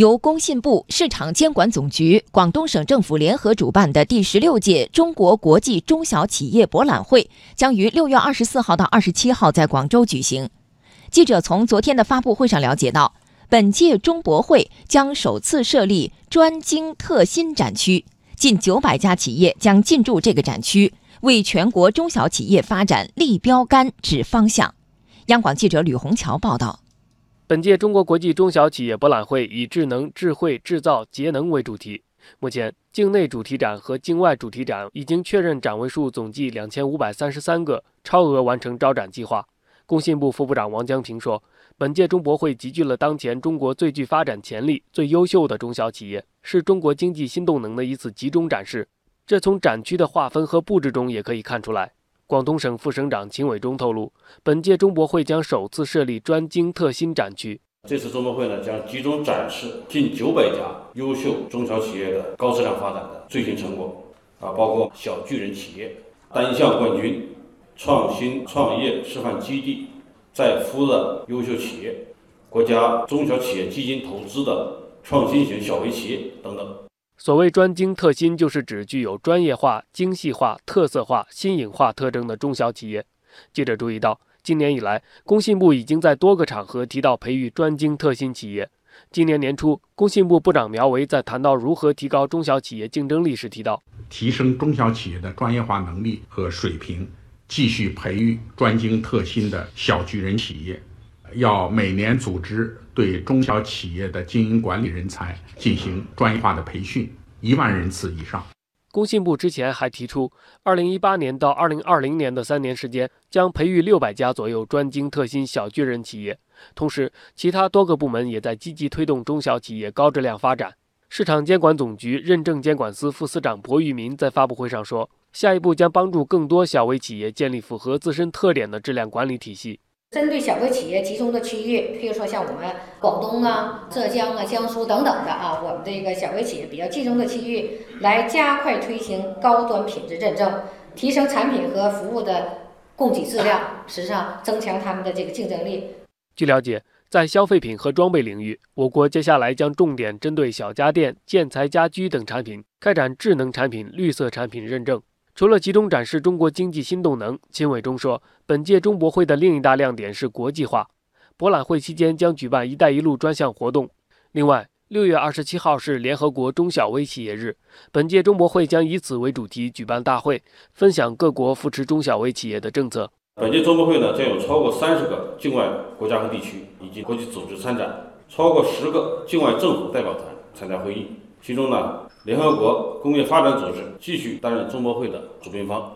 由工信部、市场监管总局、广东省政府联合主办的第十六届中国国际中小企业博览会将于六月二十四号到二十七号在广州举行。记者从昨天的发布会上了解到，本届中博会将首次设立专精特新展区，近九百家企业将进驻这个展区，为全国中小企业发展立标杆、指方向。央广记者吕红桥报道。本届中国国际中小企业博览会以智能、智慧、制造、节能为主题。目前，境内主题展和境外主题展已经确认展位数总计两千五百三十三个，超额完成招展计划。工信部副部长王江平说：“本届中博会集聚了当前中国最具发展潜力、最优秀的中小企业，是中国经济新动能的一次集中展示。这从展区的划分和布置中也可以看出来。”广东省副省长秦伟忠透露，本届中博会将首次设立专精特新展区。这次中博会呢，将集中展示近九百家优秀中小企业的高质量发展的最新成果，啊，包括小巨人企业、单项冠军、创新创业示范基地、在孵的优秀企业、国家中小企业基金投资的创新型小微企业等等。所谓专精特新，就是指具有专业化、精细化、特色化、新颖化特征的中小企业。记者注意到，今年以来，工信部已经在多个场合提到培育专精特新企业。今年年初，工信部部长苗圩在谈到如何提高中小企业竞争力时提到，提升中小企业的专业化能力和水平，继续培育专精特新的小巨人企业。要每年组织对中小企业的经营管理人才进行专业化的培训，一万人次以上。工信部之前还提出，二零一八年到二零二零年的三年时间，将培育六百家左右专精特新小巨人企业。同时，其他多个部门也在积极推动中小企业高质量发展。市场监管总局认证监管司副司长薄玉民在发布会上说，下一步将帮助更多小微企业建立符合自身特点的质量管理体系。针对小微企业集中的区域，譬如说像我们广东啊、浙江啊、江苏等等的啊，我们这个小微企业比较集中的区域，来加快推行高端品质认证，提升产品和服务的供给质量，实际上增强他们的这个竞争力。据了解，在消费品和装备领域，我国接下来将重点针对小家电、建材、家居等产品，开展智能产品、绿色产品认证。除了集中展示中国经济新动能，秦伟忠说，本届中博会的另一大亮点是国际化。博览会期间将举办“一带一路”专项活动。另外，六月二十七号是联合国中小微企业日，本届中博会将以此为主题举办大会，分享各国扶持中小微企业的政策。本届中博会呢，将有超过三十个境外国家和地区以及国际组织参展，超过十个境外政府代表团参加会议。其中呢，联合国工业发展组织继续担任中博会的主办方。